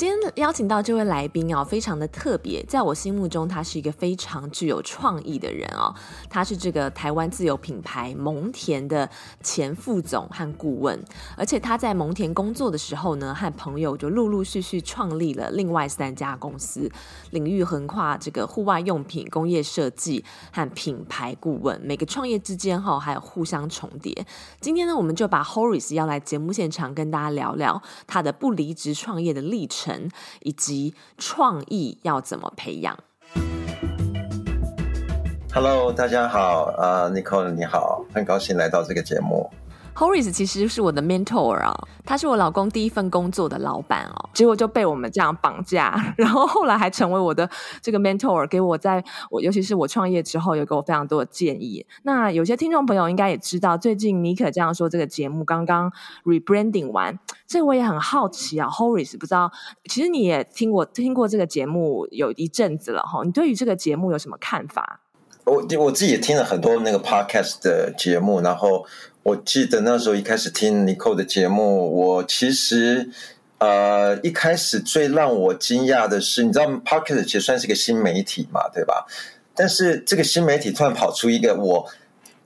今天邀请到这位来宾哦，非常的特别，在我心目中，他是一个非常具有创意的人哦。他是这个台湾自有品牌蒙恬的前副总和顾问，而且他在蒙恬工作的时候呢，和朋友就陆陆续续创立了另外三家公司，领域横跨这个户外用品、工业设计和品牌顾问。每个创业之间哈，还有互相重叠。今天呢，我们就把 Horace 要来节目现场，跟大家聊聊他的不离职创业的历程。以及创意要怎么培养？Hello，大家好，呃，Nicole 你好，很高兴来到这个节目。Horace 其实是我的 mentor 啊，他是我老公第一份工作的老板哦，结果就被我们这样绑架，然后后来还成为我的这个 mentor，给我在我尤其是我创业之后，有给我非常多的建议。那有些听众朋友应该也知道，最近妮可这样说这个节目刚刚 rebranding 完，这我也很好奇啊，Horace 不知道，其实你也听过听过这个节目有一阵子了哈，你对于这个节目有什么看法？我我自己也听了很多那个 podcast 的节目，然后。我记得那时候一开始听 Nicole 的节目，我其实呃一开始最让我惊讶的是，你知道 Pocket 其实算是个新媒体嘛，对吧？但是这个新媒体突然跑出一个我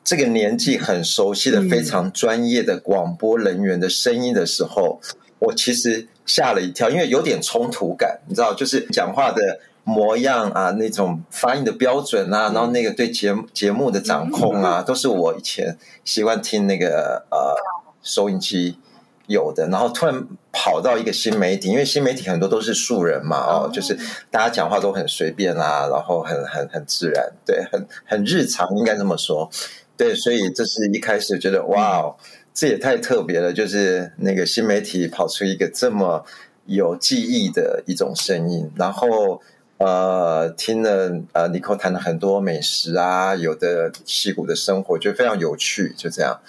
这个年纪很熟悉的非常专业的广播人员的声音的时候，我其实吓了一跳，因为有点冲突感，你知道，就是讲话的。模样啊，那种发音的标准啊，然后那个对节目节目的掌控啊，都是我以前习惯听那个呃收音机有的。然后突然跑到一个新媒体，因为新媒体很多都是素人嘛，哦，就是大家讲话都很随便啊，然后很很很自然，对，很很日常，应该这么说。对，所以这是一开始觉得哇哦，这也太特别了，就是那个新媒体跑出一个这么有记忆的一种声音，然后。呃，听了呃，Nicole 谈了很多美食啊，有的戏骨的生活，觉得非常有趣。就这样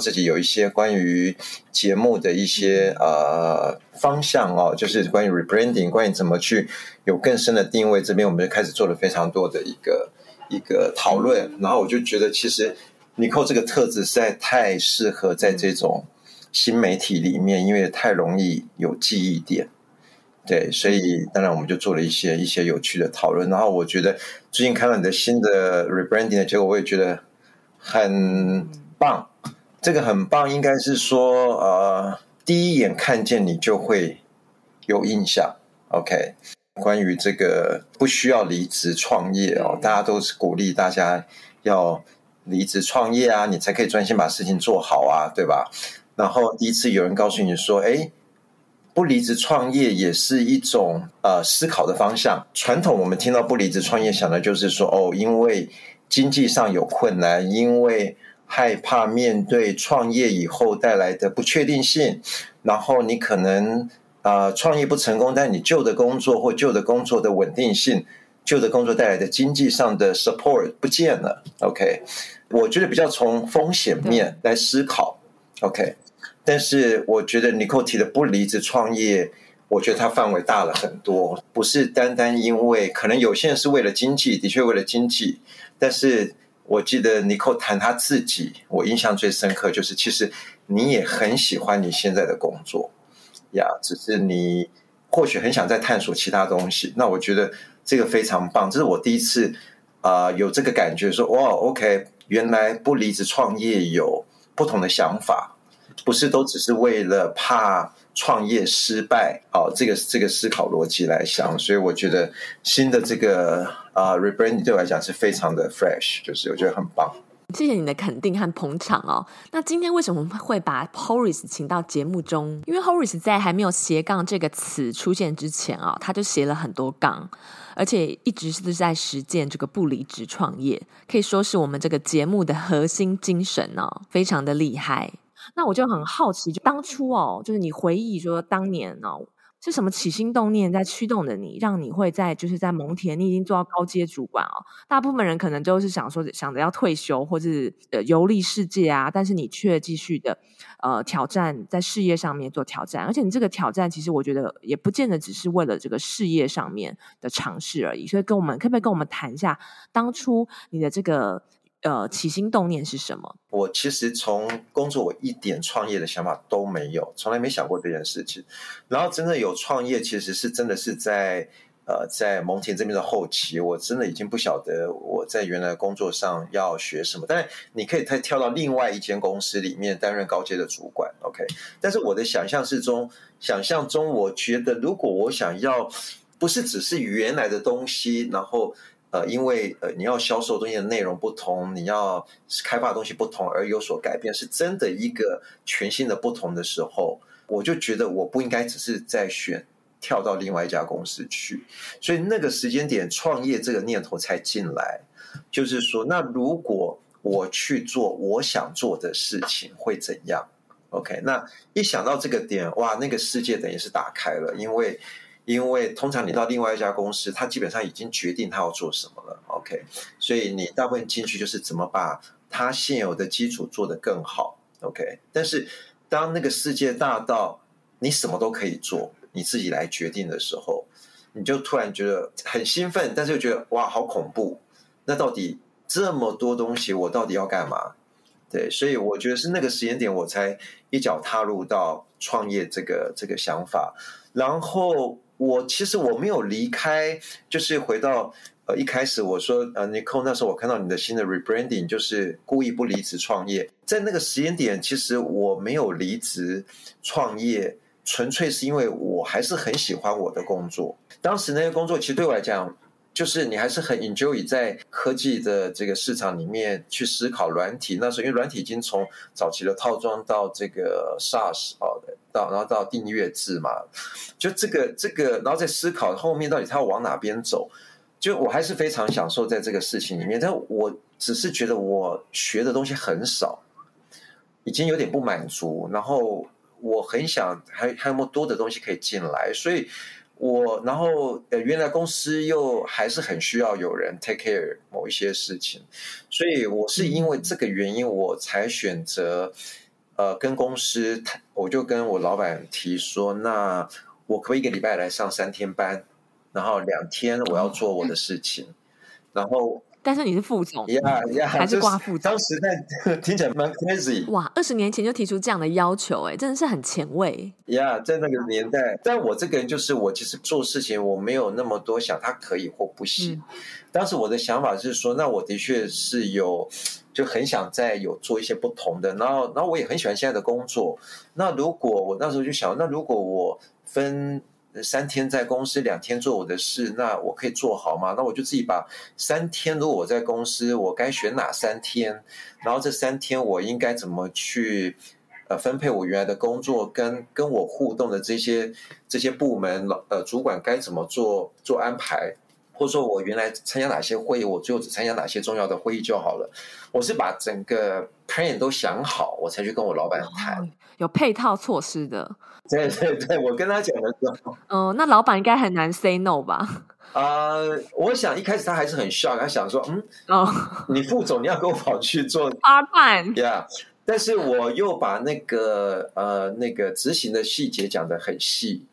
自己有一些关于节目的一些呃方向哦，就是关于 rebranding，关于怎么去有更深的定位。这边我们就开始做了非常多的一个一个讨论。然后我就觉得，其实 Nicole 这个特质实在太适合在这种新媒体里面，因为太容易有记忆点。对，所以当然我们就做了一些一些有趣的讨论。然后我觉得最近看到你的新的 rebranding 的结果，我也觉得很棒。这个很棒，应该是说呃，第一眼看见你就会有印象。OK，关于这个不需要离职创业哦，大家都是鼓励大家要离职创业啊，你才可以专心把事情做好啊，对吧？然后第一次有人告诉你说，哎。不离职创业也是一种呃思考的方向。传统我们听到不离职创业，想的就是说哦，因为经济上有困难，因为害怕面对创业以后带来的不确定性，然后你可能呃创业不成功，但你旧的工作或旧的工作的稳定性，旧的工作带来的经济上的 support 不见了。OK，我觉得比较从风险面来思考。OK。但是我觉得尼寇提的不离职创业，我觉得它范围大了很多，不是单单因为可能有些人是为了经济，的确为了经济。但是我记得尼寇谈他自己，我印象最深刻就是，其实你也很喜欢你现在的工作呀，只是你或许很想再探索其他东西。那我觉得这个非常棒，这是我第一次啊、有这个感觉，说哇，OK，原来不离职创业有不同的想法。不是都只是为了怕创业失败哦，这个这个思考逻辑来想，所以我觉得新的这个啊、rebranding 对我来讲是非常的 fresh，就是我觉得很棒。谢谢你的肯定和捧场哦。那今天为什么会把 Horace 请到节目中？因为 Horace 在还没有斜杠这个词出现之前啊、哦，他就斜了很多杠，而且一直是在实践这个不离职创业，可以说是我们这个节目的核心精神哦，非常的厉害。那我就很好奇，就当初哦，就是你回忆说当年哦，是什么起心动念在驱动着你，让你会在就是在蒙田，你已经做到高阶主管哦。大部分人可能都是想说想着要退休或者呃游历世界啊，但是你却继续的呃挑战在事业上面做挑战，而且你这个挑战其实我觉得也不见得只是为了这个事业上面的尝试而已。所以跟我们可不可以跟我们谈一下当初你的这个？呃，起心动念是什么？我其实从工作，我一点创业的想法都没有，从来没想过这件事情。然后真的有创业，其实是真的是在呃，在蒙田这边的后期，我真的已经不晓得我在原来工作上要学什么。但是你可以再跳到另外一间公司里面担任高阶的主管，OK？但是我的想象是中，想象中，我觉得如果我想要，不是只是原来的东西，然后。呃，因为呃，你要销售东西的内容不同，你要开发的东西不同而有所改变，是真的一个全新的不同的时候，我就觉得我不应该只是在选跳到另外一家公司去，所以那个时间点创业这个念头才进来，就是说，那如果我去做我想做的事情会怎样？OK，那一想到这个点，哇，那个世界等于是打开了，因为。因为通常你到另外一家公司，他基本上已经决定他要做什么了，OK？所以你大部分进去就是怎么把他现有的基础做得更好，OK？但是当那个世界大到你什么都可以做，你自己来决定的时候，你就突然觉得很兴奋，但是又觉得哇，好恐怖！那到底这么多东西，我到底要干嘛？对，所以我觉得是那个时间点，我才一脚踏入到创业这个这个想法，然后。我其实我没有离开，就是回到呃一开始我说呃 Nicole 那时候我看到你的新的 rebranding，就是故意不离职创业，在那个时间点，其实我没有离职创业，纯粹是因为我还是很喜欢我的工作。当时那个工作其实对我来讲。就是你还是很 enjoy 在科技的这个市场里面去思考软体，那时候因为软体已经从早期的套装到这个 SaaS 哦，到然后到订阅制嘛，就这个这个，然后在思考后面到底它要往哪边走，就我还是非常享受在这个事情里面，但我只是觉得我学的东西很少，已经有点不满足，然后我很想还还有没有多的东西可以进来，所以。我然后呃，原来公司又还是很需要有人 take care 某一些事情，所以我是因为这个原因，我才选择呃跟公司，我就跟我老板提说，那我可不可以一个礼拜来上三天班，然后两天我要做我的事情，然后。但是你是副总，呀呀，还是挂副总？当时在听起来蛮 crazy。哇，二十年前就提出这样的要求，哎，真的是很前卫。呀，在那个年代，但我这个人就是我，其实做事情我没有那么多想他可以或不行。嗯、当时我的想法是说，那我的确是有，就很想再有做一些不同的。然后，然后我也很喜欢现在的工作。那如果我那时候就想，那如果我分。三天在公司，两天做我的事，那我可以做好吗？那我就自己把三天，如果我在公司，我该选哪三天？然后这三天我应该怎么去呃分配我原来的工作，跟跟我互动的这些这些部门呃主管该怎么做做安排？或者说我原来参加哪些会议，我最后只参加哪些重要的会议就好了。我是把整个 plan 都想好，我才去跟我老板谈。哦，有配套措施的。对对对，我跟他讲的时候，嗯，那老板应该很难 say no 吧？啊、呃，我想一开始他还是很 shock，他想说，嗯，哦，你副总你要跟我跑去做 part time，呀，yeah, 但是我又把那个呃那个执行的细节讲得很细。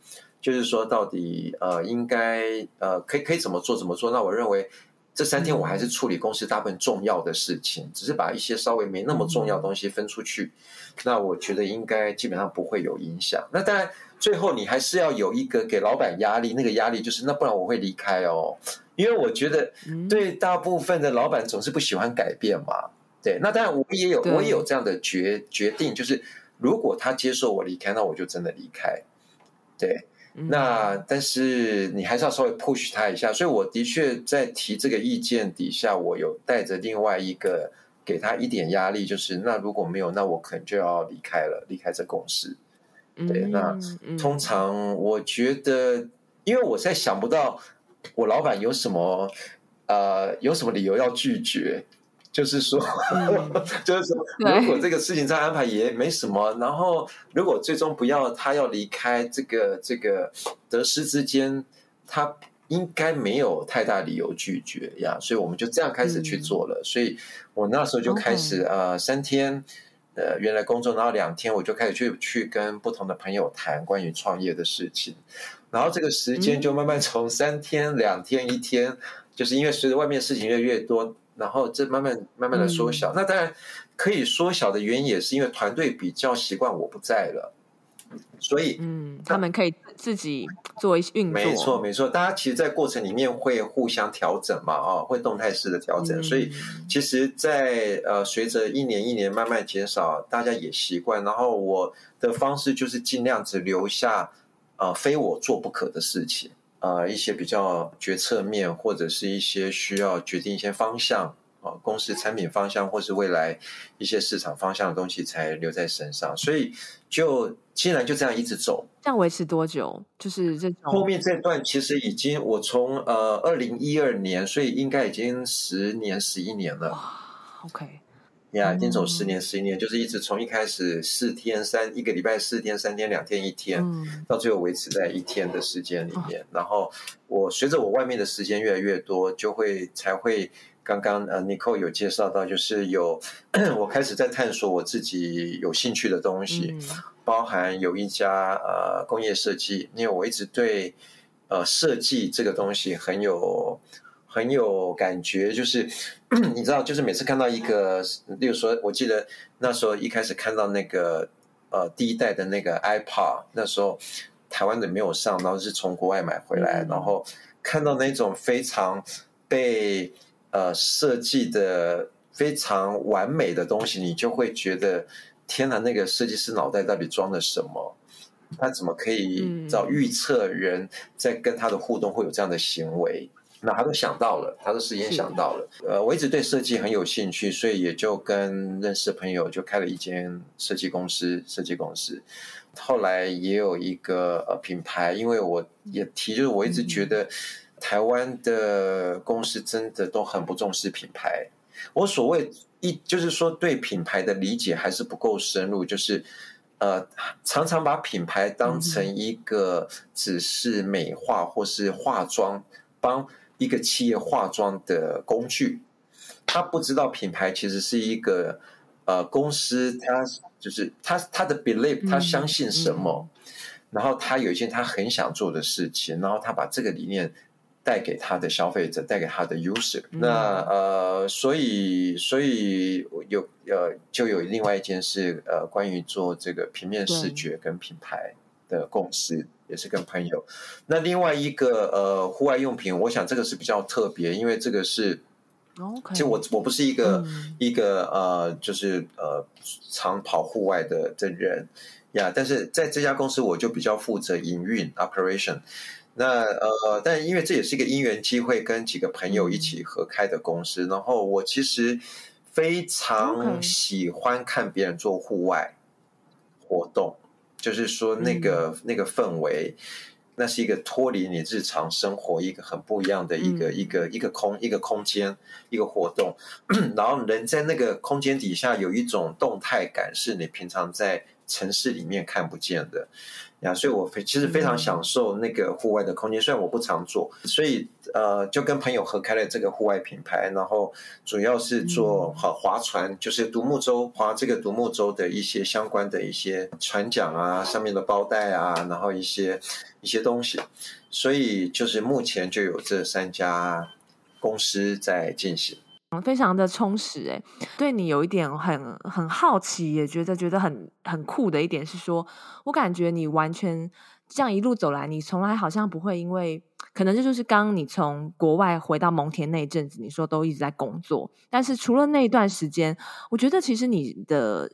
就是说，到底呃，应该呃，可以可以怎么做怎么做？那我认为这三天我还是处理公司大部分重要的事情，只是把一些稍微没那么重要的东西分出去。那我觉得应该基本上不会有影响。那当然，最后你还是要有一个给老板压力，那个压力就是那不然我会离开哦，因为我觉得对大部分的老板总是不喜欢改变嘛。对，那当然我也有我也有这样的决决定，就是如果他接受我离开，那我就真的离开。对。那但是你还是要稍微 push 他一下，所以我的确在提这个意见底下，我有带着另外一个给他一点压力，就是那如果没有，那我可能就要离开了，离开这公司。对，那通常我觉得，因为我在想不到我老板有什么呃有什么理由要拒绝，就是说，嗯、就是说，如果这个事情再安排也没什么，然后如果最终不要他要离开，这个这个得失之间，他应该没有太大理由拒绝呀，所以我们就这样开始去做了。嗯、所以我那时候就开始.呃三天呃原来工作，然后两天我就开始去去跟不同的朋友谈关于创业的事情，然后这个时间就慢慢从三天两天一天，就是因为随着外面事情越来越多。然后这慢慢慢慢的缩小，嗯、那当然可以缩小的原因也是因为团队比较习惯我不在了，所以嗯，他们可以自己做一些运作。没错没错，大家其实，在过程里面会互相调整嘛，啊、哦，会动态式的调整，嗯、所以其实在，在呃随着一年一年慢慢减少，大家也习惯。然后我的方式就是尽量只留下呃非我做不可的事情。呃，一些比较决策面，或者是一些需要决定一些方向啊，公司产品方向，或是未来一些市场方向的东西，才留在身上。所以就竟然就这样一直走，这样维持多久？就是这种后面这段其实已经我从呃二零一二年，所以应该已经十年十一年了。OK。呀，已经走十年十一年，就是一直从一开始四天三一个礼拜四天三天两天一天，嗯、到最后维持在一天的时间里面。哦、然后我随着我外面的时间越来越多，就会才会刚刚呃 Nicole 有介绍到，就是有 我开始在探索我自己有兴趣的东西，嗯、包含有一家呃工业设计，因为我一直对呃设计这个东西很有。很有感觉，就是 你知道，就是每次看到一个，例如说，我记得那时候一开始看到那个呃第一代的那个 iPod，那时候台湾的没有上，然后是从国外买回来，然后看到那种非常被呃设计的非常完美的东西，你就会觉得天哪，那个设计师脑袋到底装了什么？他怎么可以找预测人在跟他的互动会有这样的行为？那他都想到了，他都事先想到了。呃，我一直对设计很有兴趣，所以也就跟认识的朋友就开了一间设计公司。设计公司后来也有一个呃品牌，因为我也提，就是我一直觉得台湾的公司真的都很不重视品牌。我所谓一就是说对品牌的理解还是不够深入，就是呃常常把品牌当成一个只是美化或是化妆帮。一个企业化妆的工具，他不知道品牌其实是一个呃公司，他就是他他的 belief，他相信什么，然后他有一件他很想做的事情，然后他把这个理念带给他的消费者，带给他的 user。嗯、那呃，所以所以有呃就有另外一件事呃，关于做这个平面视觉跟品牌的共识。也是跟朋友，那另外一个呃户外用品，我想这个是比较特别，因为这个是.其实我我不是一个、嗯、一个呃就是呃常跑户外的的人呀，但是在这家公司我就比较负责营运 operation，那呃但因为这也是一个因缘机会，跟几个朋友一起合开的公司，然后我其实非常喜欢看别人做户外活动。就是说，那个、嗯、那个氛围，那是一个脱离你日常生活一个很不一样的一个、嗯、一个一个空一个空间一个活动，然后人在那个空间底下有一种动态感，是你平常在城市里面看不见的。呀，所以我非其实非常享受那个户外的空间，虽然我不常做，所以呃，就跟朋友合开了这个户外品牌，然后主要是做好划船，就是独木舟，划这个独木舟的一些相关的一些船桨啊，上面的包带啊，然后一些一些东西，所以就是目前就有这三家公司在进行。非常的充实哎，对你有一点很很好奇，也觉得觉得很很酷的一点是说，我感觉你完全这样一路走来，你从来好像不会因为，可能这就是刚你从国外回到蒙田那一阵子，你说都一直在工作，但是除了那一段时间，我觉得其实你的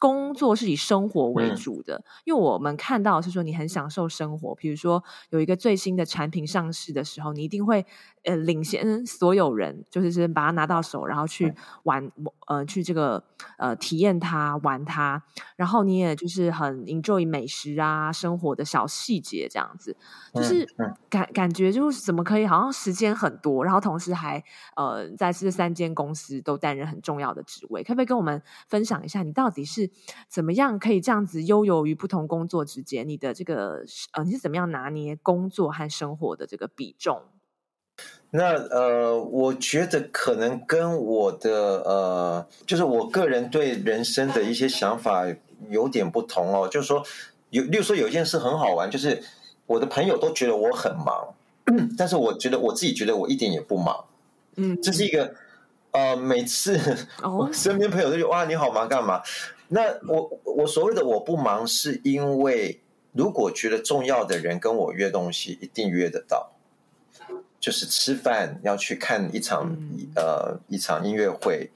工作是以生活为主的，嗯、因为我们看到是说你很享受生活，比如说有一个最新的产品上市的时候，你一定会呃领先所有人，就是是把它拿到手，然后去玩，嗯、呃，去这个呃体验它，玩它，然后你也就是很 enjoy 美食啊，生活的小细节这样子，就是感、感觉就是怎么可以好像时间很多，然后同时还呃在这三间公司都担任很重要的职位，可不可以跟我们分享一下你到底是？怎么样可以这样子悠游于不同工作之间？你的这个呃，你是怎么样拿捏工作和生活的这个比重？那呃，我觉得可能跟我的呃，就是我个人对人生的一些想法有点不同哦。就是说，有，例如说有一件事很好玩，就是我的朋友都觉得我很忙，但是我觉得我自己觉得我一点也不忙。嗯，这是一个呃，每次 我身边朋友都觉得哇，你好忙干嘛？那我我所谓的我不忙，是因为如果觉得重要的人跟我约东西，一定约得到。就是吃饭要去看一场、嗯、呃一场音乐会，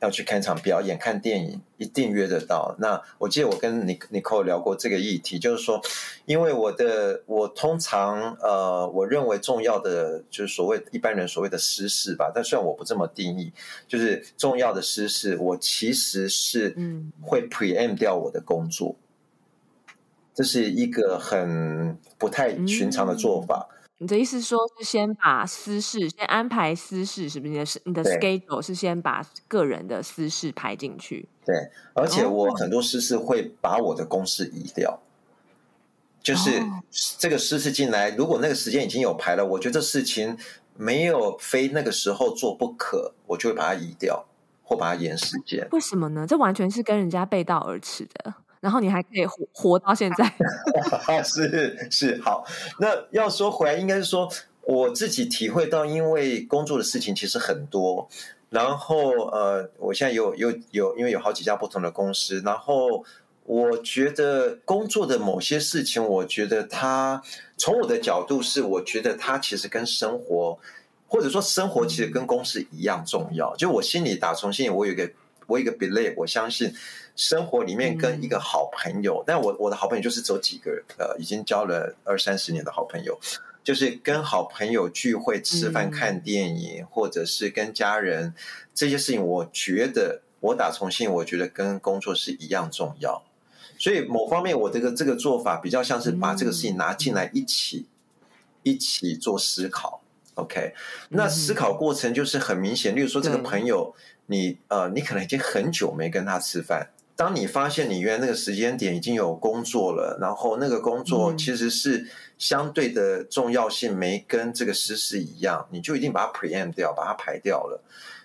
要去看场表演、看电影，一定约得到。那我记得我跟尼尼寇聊过这个议题，就是说，因为我的我通常呃我认为重要的就是所谓一般人所谓的私事吧，但虽然我不这么定义，就是重要的私事，我其实是会 preempt 掉我的工作，嗯、这是一个很不太寻常的做法。嗯、你的意思说是先把私事先安排私事，是不是？你的你的 schedule 是先把个人的私事排进去？对，而且我很多私事会把我的公事移掉。就是这个私事进来，如果那个时间已经有排了，我觉得这事情没有非那个时候做不可，我就会把它移掉或把它延时间。为什么呢？这完全是跟人家背道而驰的。然后你还可以活活到现在，是是好。那要说回来，应该是说我自己体会到，因为工作的事情其实很多。然后呃，我现在有有有，因为有好几家不同的公司，然后。我觉得工作的某些事情，我觉得它从我的角度是，我觉得它其实跟生活，或者说生活其实跟公司一样重要。就我心里打从心里，我有一个我有一个 believe，我相信生活里面跟一个好朋友，但我我的好朋友就是只有几个人，呃，已经交了二三十年的好朋友，就是跟好朋友聚会、吃饭、看电影，或者是跟家人这些事情，我觉得我打从心，我觉得跟工作是一样重要。所以某方面，我这个这个做法比较像是把这个事情拿进来一起、嗯、一起做思考。OK，那思考过程就是很明显。例如说，这个朋友，你呃，你可能已经很久没跟他吃饭。当你发现你原来那个时间点已经有工作了，然后那个工作其实是相对的重要性没跟这个私事一样，你就一定把它 preempt 掉，把它排掉了。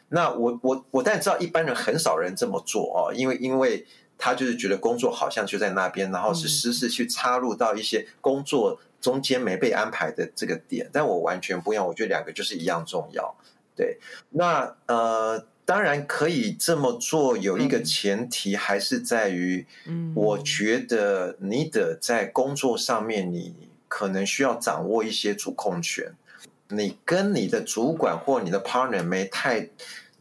那我我我当然知道，一般人很少人这么做哦，因为因为。他就是觉得工作好像就在那边，然后是私事去插入到一些工作中间没被安排的这个点，但我完全不一样，我觉得两个就是一样重要。对，那呃，当然可以这么做，有一个前提还是在于，我觉得你得在工作上面，你可能需要掌握一些主控权，你跟你的主管或你的 partner 没太。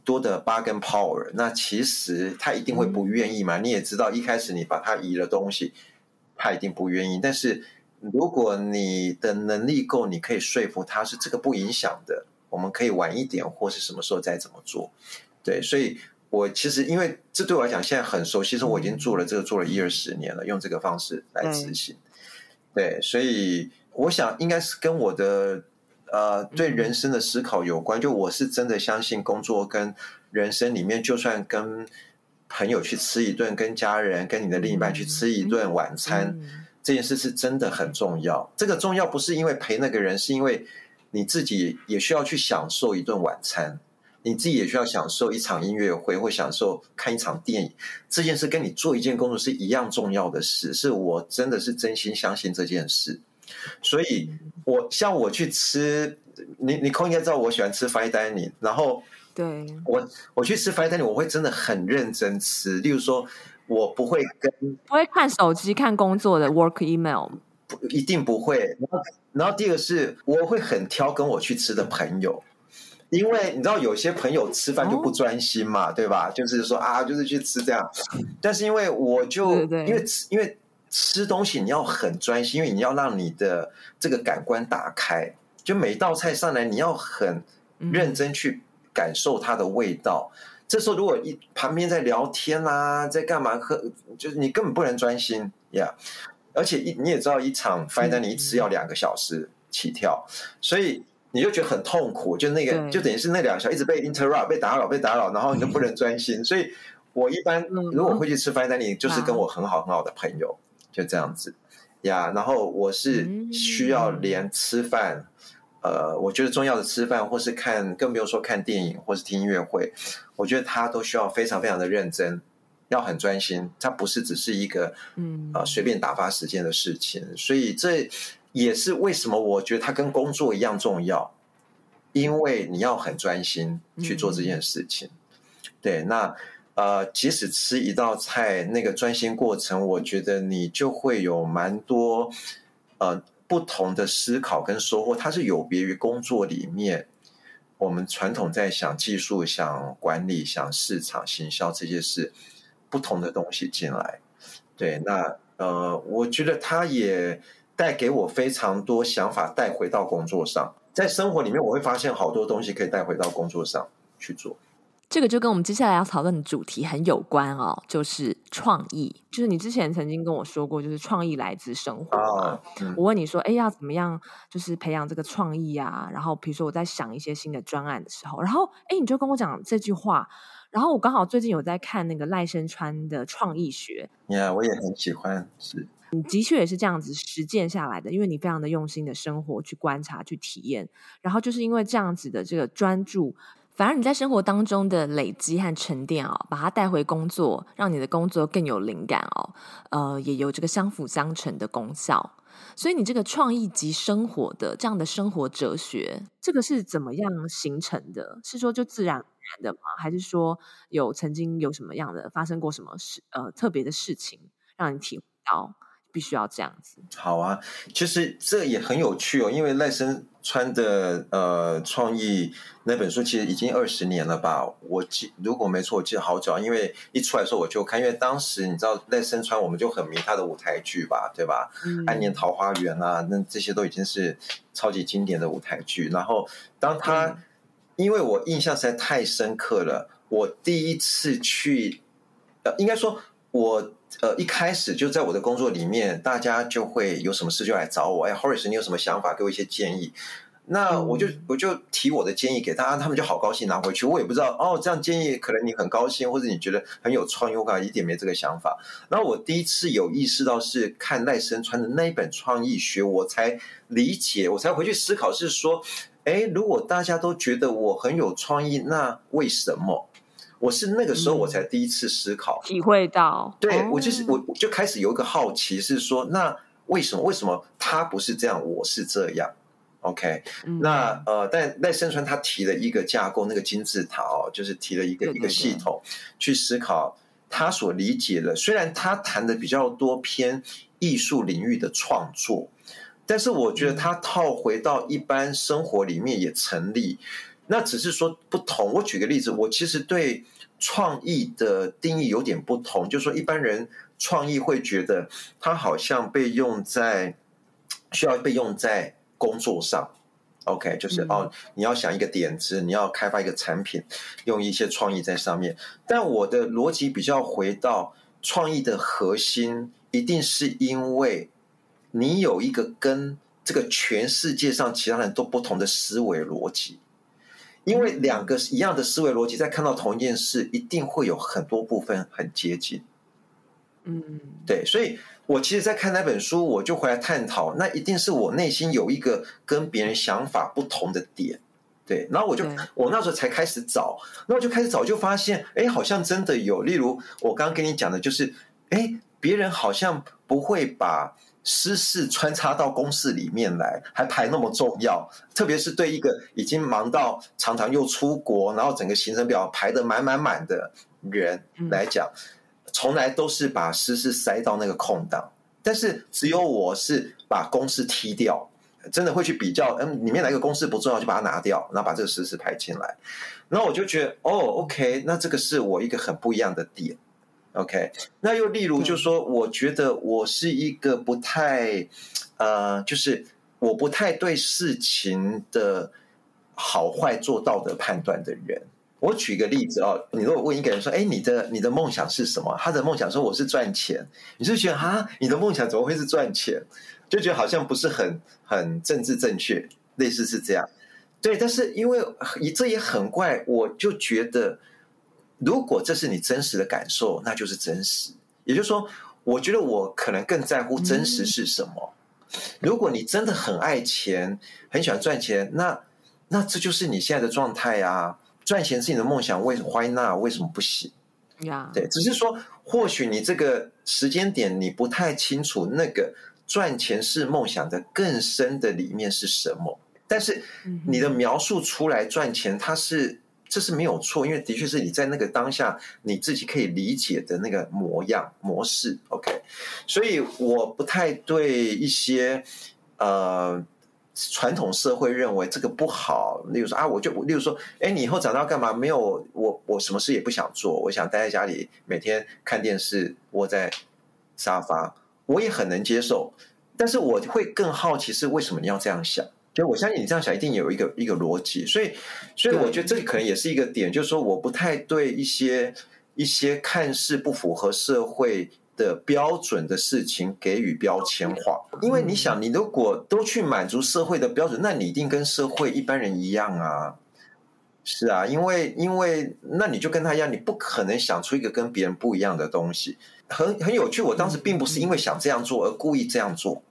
多的 bargain power，那其实他一定会不愿意嘛？嗯、你也知道，一开始你把他移了东西，他一定不愿意。但是如果你的能力够，你可以说服他是这个不影响的，我们可以晚一点，或是什么时候再怎么做。对，所以我其实因为这对我来讲现在很熟悉，其实我已经做了这个做了一二十年了，用这个方式来执行。嗯、对，所以我想应该是跟我的。呃，对人生的思考有关。就我是真的相信，工作跟人生里面，就算跟朋友去吃一顿，跟家人、跟你的另一半去吃一顿晚餐，这件事是真的很重要。这个重要不是因为陪那个人，是因为你自己也需要去享受一顿晚餐，你自己也需要享受一场音乐会，或享受看一场电影。这件事跟你做一件工作是一样重要的事，是我真的是真心相信这件事。所以，我像我去吃，你你空应该知道我喜欢吃 fine dining，然后对我我去吃 fine dining，我会真的很认真吃。例如说，我不会跟不会看手机看工作的 work email，不一定不会。然后，然后第二个是，我会很挑跟我去吃的朋友。因为你知道有些朋友吃饭就不专心嘛，哦、对吧？就是说啊，就是去吃这样。但是因为我就因为吃因为吃东西你要很专心，因为你要让你的这个感官打开，就每一道菜上来你要很认真去感受它的味道。嗯、这时候如果一旁边在聊天啊，在干嘛喝，就是你根本不能专心呀。Yeah. 而且一你也知道，一场 fine dining 你一吃要两个小时起跳，所以你就觉得很痛苦，就那个就等于是那两个小一直被 interrupt 被打扰被打扰，然后你就不能专心。所以我一般如果会去吃 fine dining，就是跟我很好很好的朋友，就这样子。呀。然后我是需要连吃饭，呃，我觉得重要的吃饭或是看，更不用说看电影或是听音乐会，我觉得他都需要非常非常的认真。要很专心，它不是只是一个嗯。呃随便打发时间的事情，所以这也是为什么我觉得它跟工作一样重要，因为你要很专心去做这件事情。对，那呃，即使吃一道菜，那个专心过程，我觉得你就会有蛮多呃不同的思考跟收获，它是有别于工作里面我们传统在想技术、想管理、想市场、行销这些事。不同的东西进来，对，那呃，我觉得他也带给我非常多想法，带回到工作上，在生活里面我会发现好多东西可以带回到工作上去做。这个就跟我们接下来要讨论的主题很有关哦，就是创意。就是你之前曾经跟我说过，就是创意来自生活啊。嗯、我问你说，哎，要怎么样，就是培养这个创意啊？然后比如说我在想一些新的专案的时候，然后哎，你就跟我讲这句话。然后我刚好最近有在看那个赖声川的创意学，呀，yeah, 我也很喜欢。是，你的确也是这样子实践下来的，因为你非常的用心的生活去观察、去体验。然后就是因为这样子的这个专注，反而你在生活当中的累积和沉淀哦，把它带回工作，让你的工作更有灵感哦，呃，也有这个相辅相成的功效。所以你这个创意及生活的这样的生活哲学，这个是怎么样形成的？是说就自然而然的吗？还是说有曾经有什么样的发生过什么事呃特别的事情，让你体会到？必须要这样子。好啊，其实这也很有趣哦，因为赖声川的呃创意那本书其实已经二十年了吧？我记如果没错，我记得好久，因为一出来的时候我就看，因为当时你知道赖声川，我们就很迷他的舞台剧吧，对吧？嗯，《安年桃花源》啊，那这些都已经是超级经典的舞台剧。然后当他，嗯，因为我印象实在太深刻了，我第一次去，呃，应该说我。呃，一开始就在我的工作里面，大家就会有什么事就来找我。哎，Horace，你有什么想法？给我一些建议。那我就我就提我的建议给大家，他们就好高兴拿回去。我也不知道哦，这样建议可能你很高兴，或者你觉得很有创意，我感觉一点没这个想法。然后我第一次有意识到是看赖声川的那一本创意学，我才理解，我才回去思考是说，哎，如果大家都觉得我很有创意，那为什么？我是那个时候我才第一次思考，体会到，对，我就是我就开始有一个好奇，是说那为什么为什么他不是这样，我是这样？OK，那呃，但赖声川他提了一个架构，那个金字塔哦，就是提了一个一个系统去思考他所理解的。虽然他谈的比较多偏艺术领域的创作，但是我觉得他套回到一般生活里面也成立。那只是说不同。我举个例子，我其实对创意的定义有点不同，就是说一般人创意会觉得它好像被用在需要被用在工作上，OK，就是哦，你要想一个点子，你要开发一个产品，用一些创意在上面。但我的逻辑比较回到创意的核心，一定是因为你有一个跟这个全世界上其他人都不同的思维逻辑。因为两个一样的思维逻辑，在看到同一件事，一定会有很多部分很接近。嗯，对，所以我其实，在看那本书，我就回来探讨，那一定是我内心有一个跟别人想法不同的点。对，然后我就我那时候才开始找，那我就开始找，就发现，哎，好像真的有。例如，我刚刚跟你讲的，就是，哎，别人好像不会把。私事穿插到公事里面来，还排那么重要，特别是对一个已经忙到常常又出国，然后整个行程表排得满满满的人来讲，从来都是把私事塞到那个空档。但是只有我是把公事踢掉，真的会去比较，嗯，里面哪个公事不重要就把它拿掉，然后把这个私事排进来。然后我就觉得，哦，OK，那这个是我一个很不一样的点。OK，那又例如就是说，我觉得我是一个不太，呃，就是我不太对事情的好坏做道德判断的人。我举个例子哦，你如果问一个人说，哎，你的你的梦想是什么？他的梦想说我是赚钱，你就觉得啊，你的梦想怎么会是赚钱？就觉得好像不是很很政治正确，类似是这样。对，但是因为这也很怪，我就觉得，如果这是你真实的感受，那就是真实。也就是说，我觉得我可能更在乎真实是什么。嗯、如果你真的很爱钱，很喜欢赚钱，那那这就是你现在的状态啊。赚钱是你的梦想，为什么 Why not？为什么不行？呀，对，只是说，或许你这个时间点你不太清楚那个。赚钱是梦想的更深的里面是什么？但是你的描述出来赚钱，它是这是没有错，因为的确是你在那个当下你自己可以理解的那个模样模式。OK，所以我不太对一些呃传统社会认为这个不好，例如说啊，我就例如说，哎，你以后长大干嘛？没有，我我什么事也不想做，我想待在家里，每天看电视，窝在沙发。我也很能接受，但是我会更好奇是为什么你要这样想？就我相信你这样想一定有一个一个逻辑，所以所以我觉得这可能也是一个点，就是说我不太对一些一些看似不符合社会的标准的事情给予标签化，因为你想，你如果都去满足社会的标准，那你一定跟社会一般人一样啊。是啊，因为因为那你就跟他一样，你不可能想出一个跟别人不一样的东西。很很有趣，我当时并不是因为想这样做而故意这样做，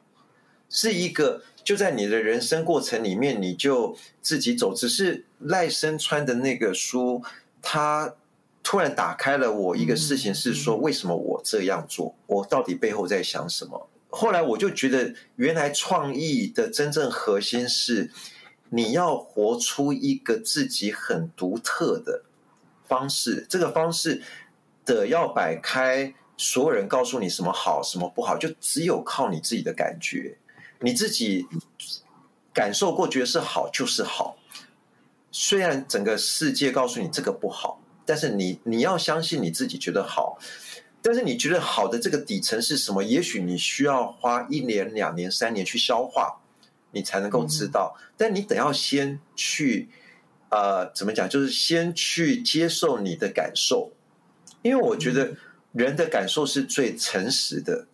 是一个就在你的人生过程里面，你就自己走。只是赖声川的那个书，他突然打开了我一个事情，是说为什么我这样做，我到底背后在想什么？后来我就觉得，原来创意的真正核心是你要活出一个自己很独特的方式，这个方式的要摆开。所有人告诉你什么好，什么不好，就只有靠你自己的感觉，你自己感受过，觉得是好就是好。虽然整个世界告诉你这个不好，但是你你要相信你自己觉得好。但是你觉得好的这个底层是什么？也许你需要花一年、两年、三年去消化，你才能够知道。嗯。但你得要先去，呃，怎么讲？就是先去接受你的感受，因为我觉得。人的感受是最诚实的，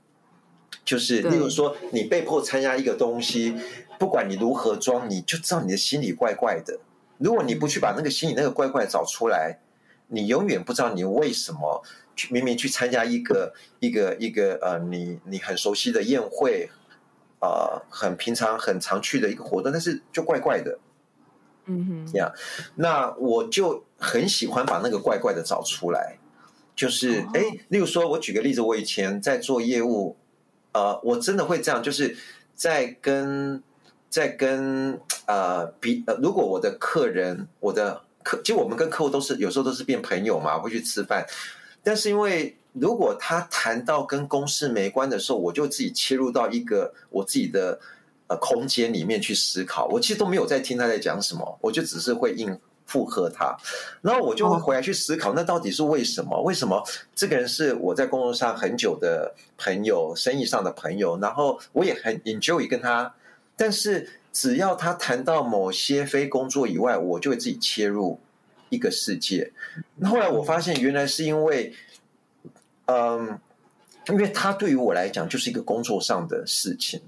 就是例如说，你被迫参加一个东西，不管你如何装，你就知道你的心里怪怪的。如果你不去把那个心里那个怪怪找出来，你永远不知道你为什么去明明去参加一个一个一个呃，你你很熟悉的宴会，呃，很平常很常去的一个活动，但是就怪怪的。嗯哼，这样，那我就很喜欢把那个怪怪的找出来。就是哎，例如说，我举个例子，我以前在做业务，呃，我真的会这样，就是在跟在跟呃比呃，如果我的客人，我的客，其实我们跟客户都是有时候都是变朋友嘛，会去吃饭。但是因为如果他谈到跟公事没关的时候，我就自己切入到一个我自己的呃空间里面去思考，我其实都没有在听他在讲什么，我就只是会应。附和他，然后我就会回来去思考，那到底是为什么？为什么这个人是我在工作上很久的朋友，生意上的朋友，然后我也很 enjoy 跟他，但是只要他谈到某些非工作以外，我就会自己切入一个世界。后来我发现，原来是因为，嗯，因为他对于我来讲就是一个工作上的事情。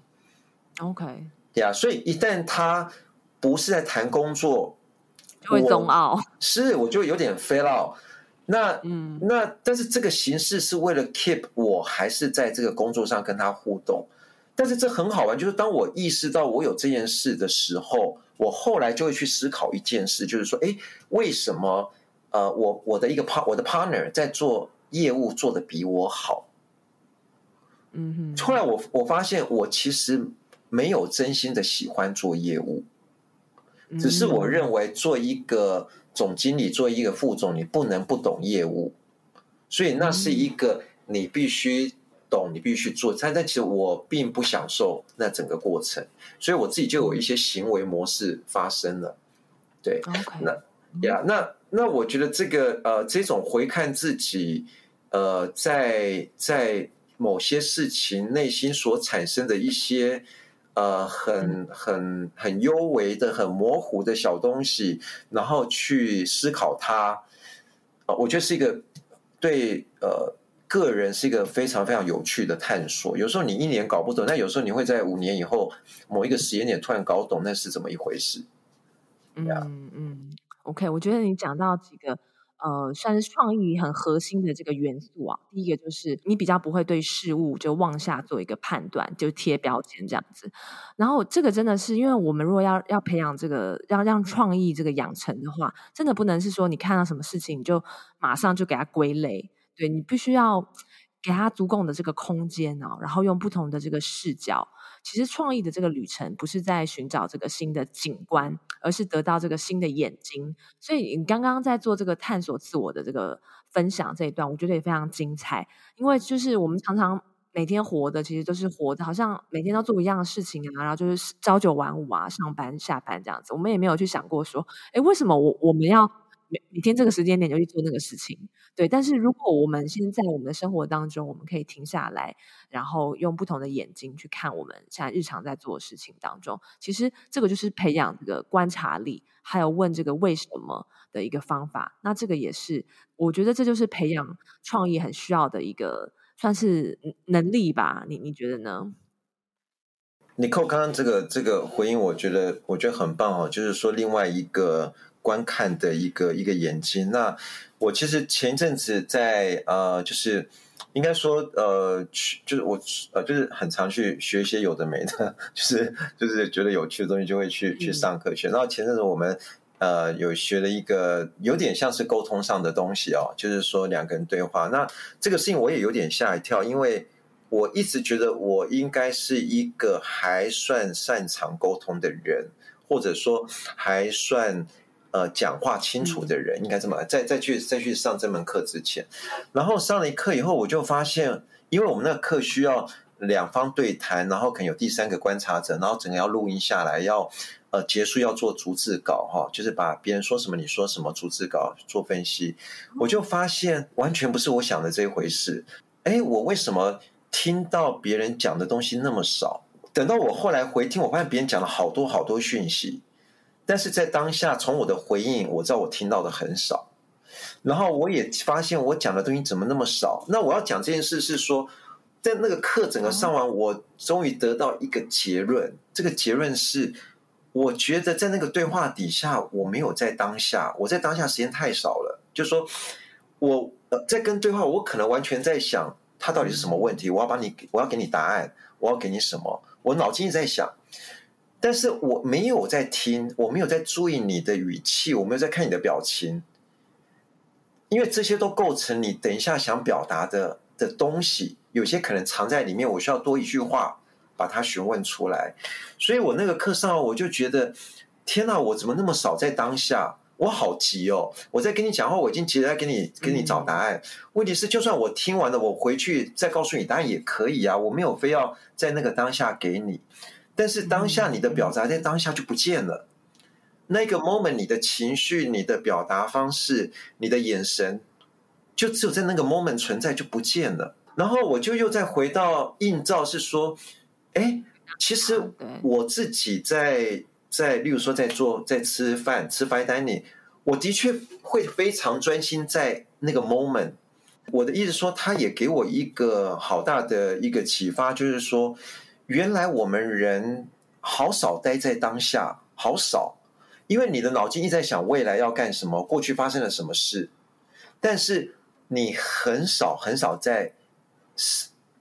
OK，对啊，所以一旦他不是在谈工作。会中傲 是，我就有点 fail out。那嗯，那但是这个形式是为了 keep 我还是在这个工作上跟他互动。但是这很好玩，就是当我意识到我有这件事的时候，我后来就会去思考一件事，就是说，哎，为什么呃，我我的一个 part 我的 partner 在做业务做的比我好？嗯哼。后来我我发现，我其实没有真心的喜欢做业务。只是我认为，做一个总经理，做一个副总，你不能不懂业务，所以那是一个你必须懂，你必须去做。但但其实我并不享受那整个过程，所以我自己就有一些行为模式发生了。对那呀，那那我觉得这个呃，这种回看自己呃，在在某些事情内心所产生的一些呃很很很幽微的、很模糊的小东西，然后去思考它，呃，我觉得是一个对呃个人是一个非常非常有趣的探索。有时候你一年搞不懂，但有时候你会在五年以后某一个时间点突然搞懂那是怎么一回事。嗯嗯，OK，我觉得你讲到几个呃，算是创意很核心的这个元素啊。第一个就是你比较不会对事物就妄下做一个判断，就贴标签这样子。然后这个真的是，因为我们如果要要培养这个，要让创意这个养成的话，真的不能是说你看到什么事情你就马上就给它归类，对，你必须要给它足够的这个空间啊，然后用不同的这个视角。其实创意的这个旅程不是在寻找这个新的景观，而是得到这个新的眼睛。所以你刚刚在做这个探索自我的这个分享这一段，我觉得也非常精彩。因为就是我们常常每天活的，其实都是活的，好像每天都做一样的事情啊，然后就是朝九晚五啊，上班下班这样子。我们也没有去想过说，诶，为什么我我们要？每每天这个时间点就去做那个事情，对。但是如果我们现在我们的生活当中，我们可以停下来，然后用不同的眼睛去看我们现在日常在做的事情当中，其实这个就是培养这个观察力，还有问这个为什么的一个方法。那这个也是我觉得这就是培养创意很需要的一个算是能力吧？你你觉得呢？Nicole 刚刚这个这个回应，我觉得我觉得很棒哦，就是说另外一个。观看的一个一个眼睛。那我其实前一阵子在呃，就是应该说呃，去就是我呃，就是很常去学一些有的没的，就是就是觉得有趣的东西就会去去上课学。然后前阵子我们呃有学了一个有点像是沟通上的东西哦，就是说两个人对话。那这个事情我也有点吓一跳，因为我一直觉得我应该是一个还算擅长沟通的人，或者说还算。呃，讲话清楚的人应该这么在再去再去上这门课之前，然后上了一课以后，我就发现，因为我们那个课需要两方对谈，然后可能有第三个观察者，然后整个要录音下来，要呃结束要做逐字稿哈，就是把别人说什么你说什么逐字稿做分析，我就发现完全不是我想的这一回事。哎，我为什么听到别人讲的东西那么少？等到我后来回听，我发现别人讲了好多好多讯息。但是在当下，从我的回应，我知道我听到的很少，然后我也发现我讲的东西怎么那么少。那我要讲这件事是说，在那个课整个上完，我终于得到一个结论。这个结论是，我觉得在那个对话底下，我没有在当下，我在当下时间太少了。就说我在跟对话，我可能完全在想他到底是什么问题，我要把你，我要给你答案，我要给你什么，我脑筋一直在想。但是我没有在听，我没有在注意你的语气，我没有在看你的表情，因为这些都构成你等一下想表达的的东西，有些可能藏在里面，我需要多一句话把它询问出来。所以我那个课上，我就觉得，天哪，我怎么那么少在当下？我好急哦！我在跟你讲话，我已经急着在给你给你找答案。问题是，就算我听完了，我回去再告诉你答案也可以啊，我没有非要在那个当下给你。但是当下你的表达在当下就不见了，那个 moment 你的情绪、你的表达方式、你的眼神，就只有在那个 moment 存在就不见了。然后我就又再回到映照，是说，哎，其实我自己在在，例如说在做在吃饭吃 fine dining，我的确会非常专心在那个 moment。我的意思说，他也给我一个好大的一个启发，就是说。原来我们人好少待在当下，好少，因为你的脑筋一直在想未来要干什么，过去发生了什么事，但是你很少很少在，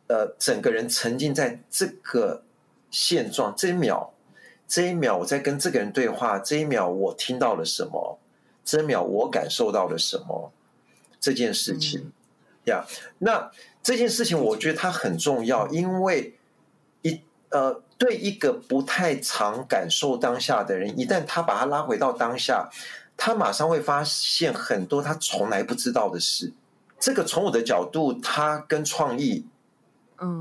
呃，整个人沉浸在这个现状。这一秒，这一秒我在跟这个人对话，这一秒我听到了什么，这一秒我感受到了什么，这件事情呀。嗯 yeah, 那这件事情我觉得它很重要，因为。呃，对一个不太常感受当下的人，一旦他把他拉回到当下，他马上会发现很多他从来不知道的事。这个从我的角度，他跟创意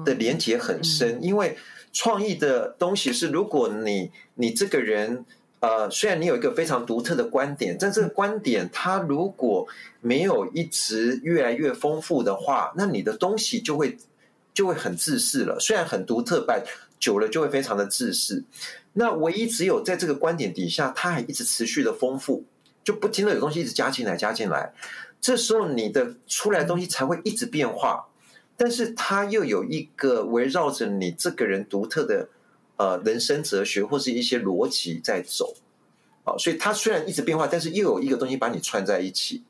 的连接很深，嗯嗯、因为创意的东西是，如果你你这个人，呃，虽然你有一个非常独特的观点，但这个观点它如果没有一直越来越丰富的话，那你的东西就会就会很自私了。虽然很独特，但久了就会非常的自私。那唯一只有在这个观点底下，它还一直持续的丰富，就不停的有东西一直加进来，加进来，这时候你的出来的东西才会一直变化。但是它又有一个围绕着你这个人独特的呃人生哲学或是一些逻辑在走，啊，所以它虽然一直变化，但是又有一个东西把你串在一起。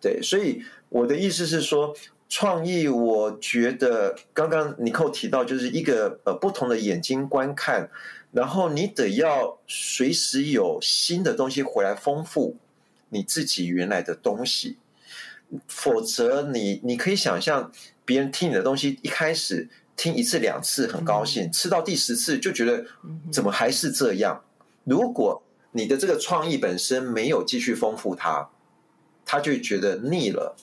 对，所以我的意思是说，创意，我觉得刚刚尼寇提到，就是一个呃不同的眼睛观看，然后你得要随时有新的东西回来丰富你自己原来的东西，否则你你可以想象。别人听你的东西，一开始听一次两次很高兴，吃到第十次就觉得怎么还是这样？如果你的这个创意本身没有继续丰富它，他就觉得腻了。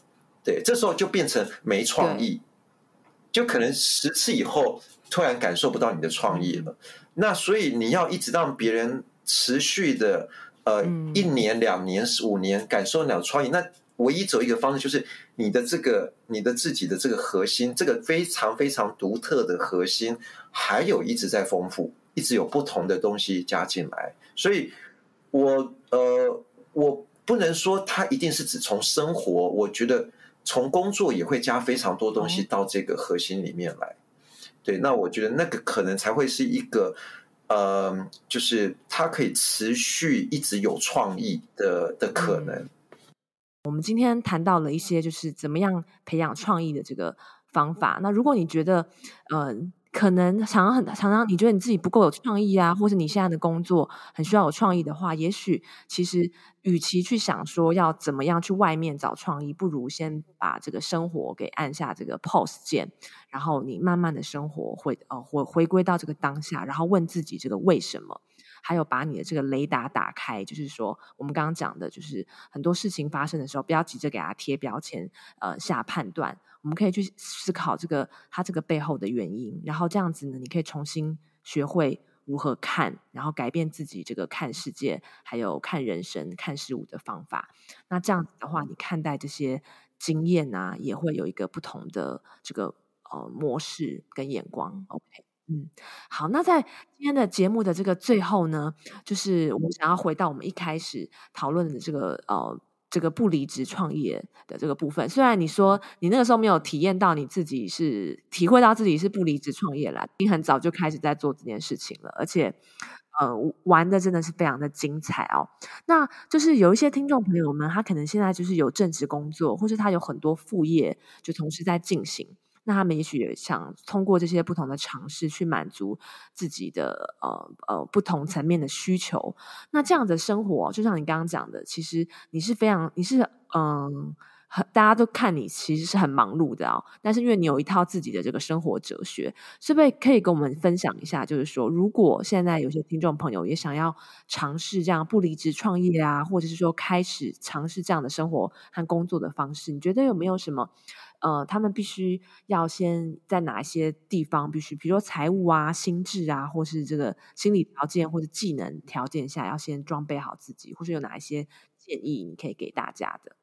对，这时候就变成没创意，就可能十次以后突然感受不到你的创意了。那所以你要一直让别人持续的呃一年、两年、五年感受你的创意，那。唯一走一个方式，就是你的这个、你的自己的这个核心，这个非常非常独特的核心，还有一直在丰富，一直有不同的东西加进来。所以我，我呃，我不能说它一定是只从生活，我觉得从工作也会加非常多东西到这个核心里面来。对，那我觉得那个可能才会是一个呃，就是它可以持续一直有创意的的可能。我们今天谈到了一些，就是怎么样培养创意的这个方法。那如果你觉得，呃，可能常常很常常你觉得你自己不够有创意啊，或是你现在的工作很需要有创意的话，也许其实与其去想说要怎么样去外面找创意，不如先把这个生活给按下这个 pause 键，然后你慢慢的生活会呃回回归到这个当下，然后问自己这个为什么。还有把你的这个雷达打开，就是说我们刚刚讲的，就是很多事情发生的时候，不要急着给它贴标签，呃，下判断。我们可以去思考这个它这个背后的原因，然后这样子呢，你可以重新学会如何看，然后改变自己这个看世界，还有看人生、看事物的方法。那这样子的话，你看待这些经验啊，也会有一个不同的这个呃模式跟眼光。OK。嗯，好，那在今天的节目的这个最后呢，就是我们想要回到我们一开始讨论的这个呃，这个不离职创业的这个部分。虽然你说你那个时候没有体验到你自己是体会到自己是不离职创业啦，你很早就开始在做这件事情了，而且呃玩的真的是非常的精彩哦。那就是有一些听众朋友们，他可能现在就是有正职工作，或是他有很多副业就同时在进行。那他们也许也想通过这些不同的尝试去满足自己的呃呃不同层面的需求。那这样的生活，就像你刚刚讲的，其实你是非常你是嗯很大家都看你其实是很忙碌的哦。但是因为你有一套自己的这个生活哲学，是不是可以跟我们分享一下？就是说，如果现在有些听众朋友也想要尝试这样不离职创业啊，或者是说开始尝试这样的生活和工作的方式，你觉得有没有什么？呃，他们必须要先在哪一些地方必须，比如说财务啊、心智啊，或是这个心理条件或者技能条件下，要先装备好自己，或是有哪一些建议你可以给大家的？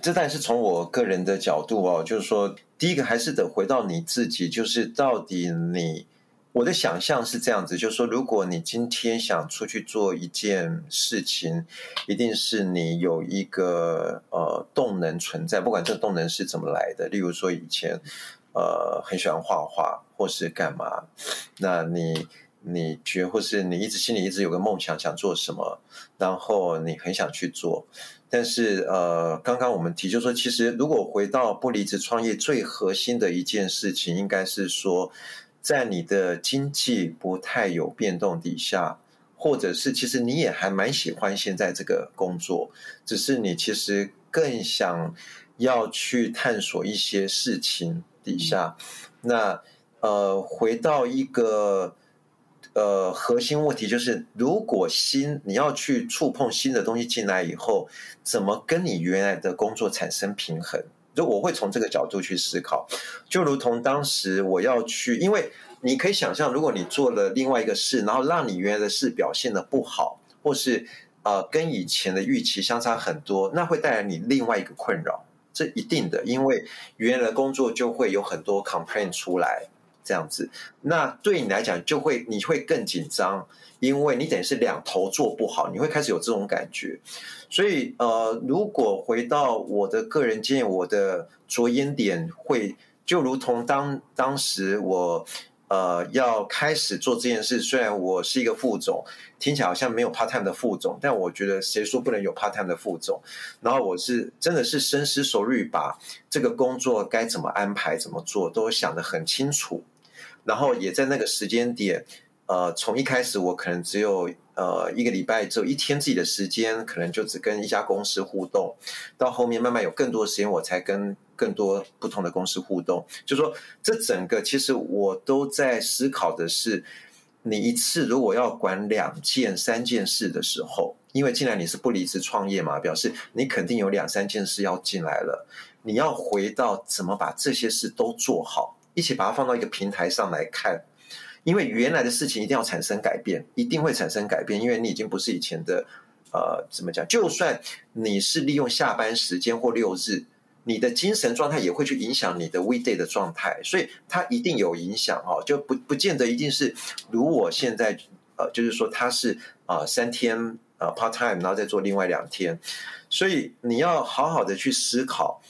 这当然是从我个人的角度哦，就是说，第一个还是得回到你自己，就是到底你。我的想象是这样子，就是说，如果你今天想出去做一件事情，一定是你有一个呃动能存在，不管这个动能是怎么来的。例如说，以前呃很喜欢画画，或是干嘛，那你你觉或是你一直心里一直有个梦想，想做什么，然后你很想去做。但是呃，刚刚我们提就说，其实如果回到不离职创业，最核心的一件事情，应该是说。在你的经济不太有变动底下，或者是其实你也还蛮喜欢现在这个工作，只是你其实更想要去探索一些事情底下，那呃，回到一个呃核心问题，就是如果新你要去触碰新的东西进来以后，怎么跟你原来的工作产生平衡？就我会从这个角度去思考，就如同当时我要去，因为你可以想象，如果你做了另外一个事，然后让你原来的事表现的不好，或是呃跟以前的预期相差很多，那会带来你另外一个困扰，这一定的，因为原来的工作就会有很多 complain 出来。这样子，那对你来讲就会你会更紧张，因为你等于是两头做不好，你会开始有这种感觉。所以呃，如果回到我的个人经验，我的着眼点会就如同当当时我呃要开始做这件事，虽然我是一个副总，听起来好像没有 part time 的副总，但我觉得谁说不能有 part time 的副总？然后我是真的是深思熟虑，把这个工作该怎么安排、怎么做都想得很清楚。然后也在那个时间点，呃，从一开始我可能只有呃一个礼拜只有一天自己的时间，可能就只跟一家公司互动，到后面慢慢有更多的时间，我才跟更多不同的公司互动。就说这整个其实我都在思考的是，你一次如果要管两件、三件事的时候，因为既然你是不离职创业嘛，表示你肯定有两三件事要进来了，你要回到怎么把这些事都做好。一起把它放到一个平台上来看，因为原来的事情一定要产生改变，一定会产生改变，因为你已经不是以前的，呃，怎么讲？就算你是利用下班时间或六日，你的精神状态也会去影响你的 weekday 的状态，所以它一定有影响哦，就不不见得一定是如我现在，呃，就是说它是啊、呃、三天呃 part time，然后再做另外两天，所以你要好好的去思考，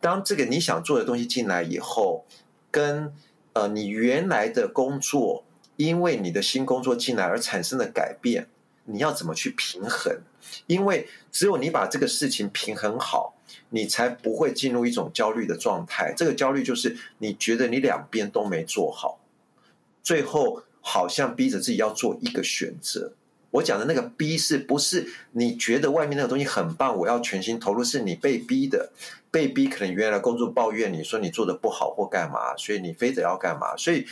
当这个你想做的东西进来以后。跟呃，你原来的工作，因为你的新工作进来而产生的改变，你要怎么去平衡？因为只有你把这个事情平衡好，你才不会进入一种焦虑的状态。这个焦虑就是你觉得你两边都没做好，最后好像逼着自己要做一个选择。我讲的那个逼，是不是你觉得外面那个东西很棒，我要全心投入？是你被逼的，被逼可能原来工作抱怨你说你做的不好或干嘛，所以你非得要干嘛？所以，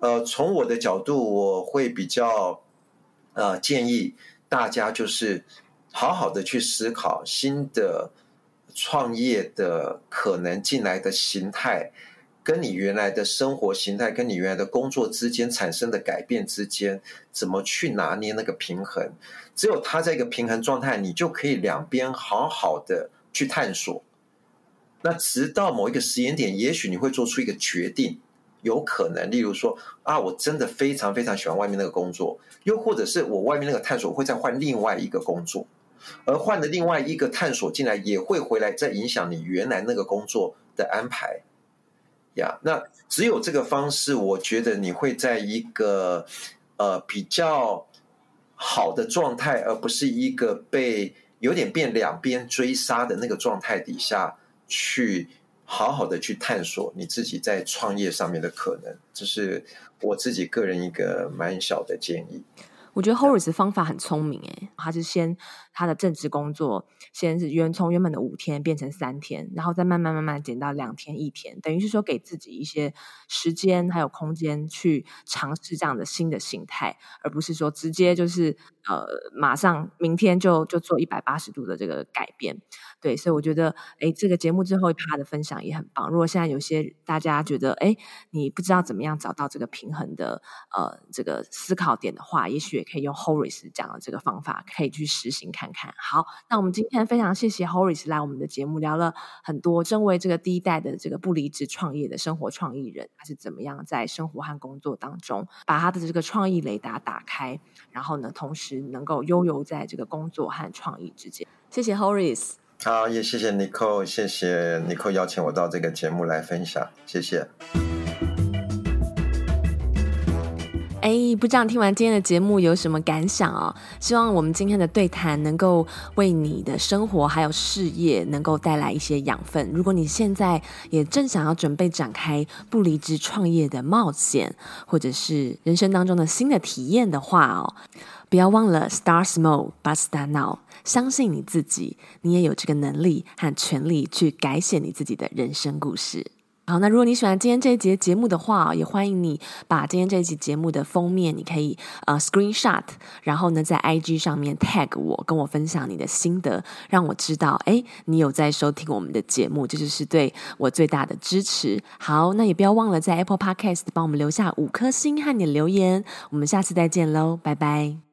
呃，从我的角度，我会比较呃建议大家就是好好的去思考新的创业的可能进来的形态。跟你原来的生活形态，跟你原来的工作之间产生的改变之间，怎么去拿捏那个平衡？只有他在一个平衡状态，你就可以两边好好的去探索。那直到某一个时间点，也许你会做出一个决定，有可能，例如说啊，我真的非常非常喜欢外面那个工作，又或者是我外面那个探索会再换另外一个工作，而换的另外一个探索进来，也会回来再影响你原来那个工作的安排。呀那只有这个方式，我觉得你会在一个呃比较好的状态，而不是一个被有点变两边追杀的那个状态底下去好好的去探索你自己在创业上面的可能，这是我自己个人一个蛮小的建议。我觉得 Horace 方法很聪明诶，他是先他的正职工作，先是原从原本的五天变成三天，然后再慢慢慢慢减到两天一天，等于是说给自己一些时间还有空间去尝试这样的新的形态，而不是说直接就是呃马上明天就就做一百八十度的这个改变。对，所以我觉得，哎，这个节目最后一趴的分享也很棒。如果现在有些大家觉得，哎，你不知道怎么样找到这个平衡的，呃，这个思考点的话，也许也可以用 Horace 讲的这个方法，可以去实行看看看。好，那我们今天非常谢谢 Horace 来我们的节目，聊了很多，身为这个第一代的这个不离职创业的生活创意人，他是怎么样在生活和工作当中把他的这个创意雷达打开，然后呢，同时能够悠游在这个工作和创意之间。谢谢 Horace。好，也谢谢 Nicole，谢谢 Nicole 邀请我到这个节目来分享，谢谢。哎，不知道听完今天的节目有什么感想哦？希望我们今天的对谈能够为你的生活还有事业能够带来一些养分。如果你现在也正想要准备展开不离职创业的冒险，或者是人生当中的新的体验的话哦。不要忘了 Star Small Basta now。相信你自己，你也有这个能力和权利去改写你自己的人生故事。好，那如果你喜欢今天这一节节目的话，也欢迎你把今天这一集节目的封面，你可以呃 screenshot，然后呢在 IG 上面 tag 我，跟我分享你的心得，让我知道，哎，你有在收听我们的节目，这就是对我最大的支持。好，那也不要忘了在 Apple Podcast 帮我们留下五颗星和你的留言，我们下次再见喽，拜拜。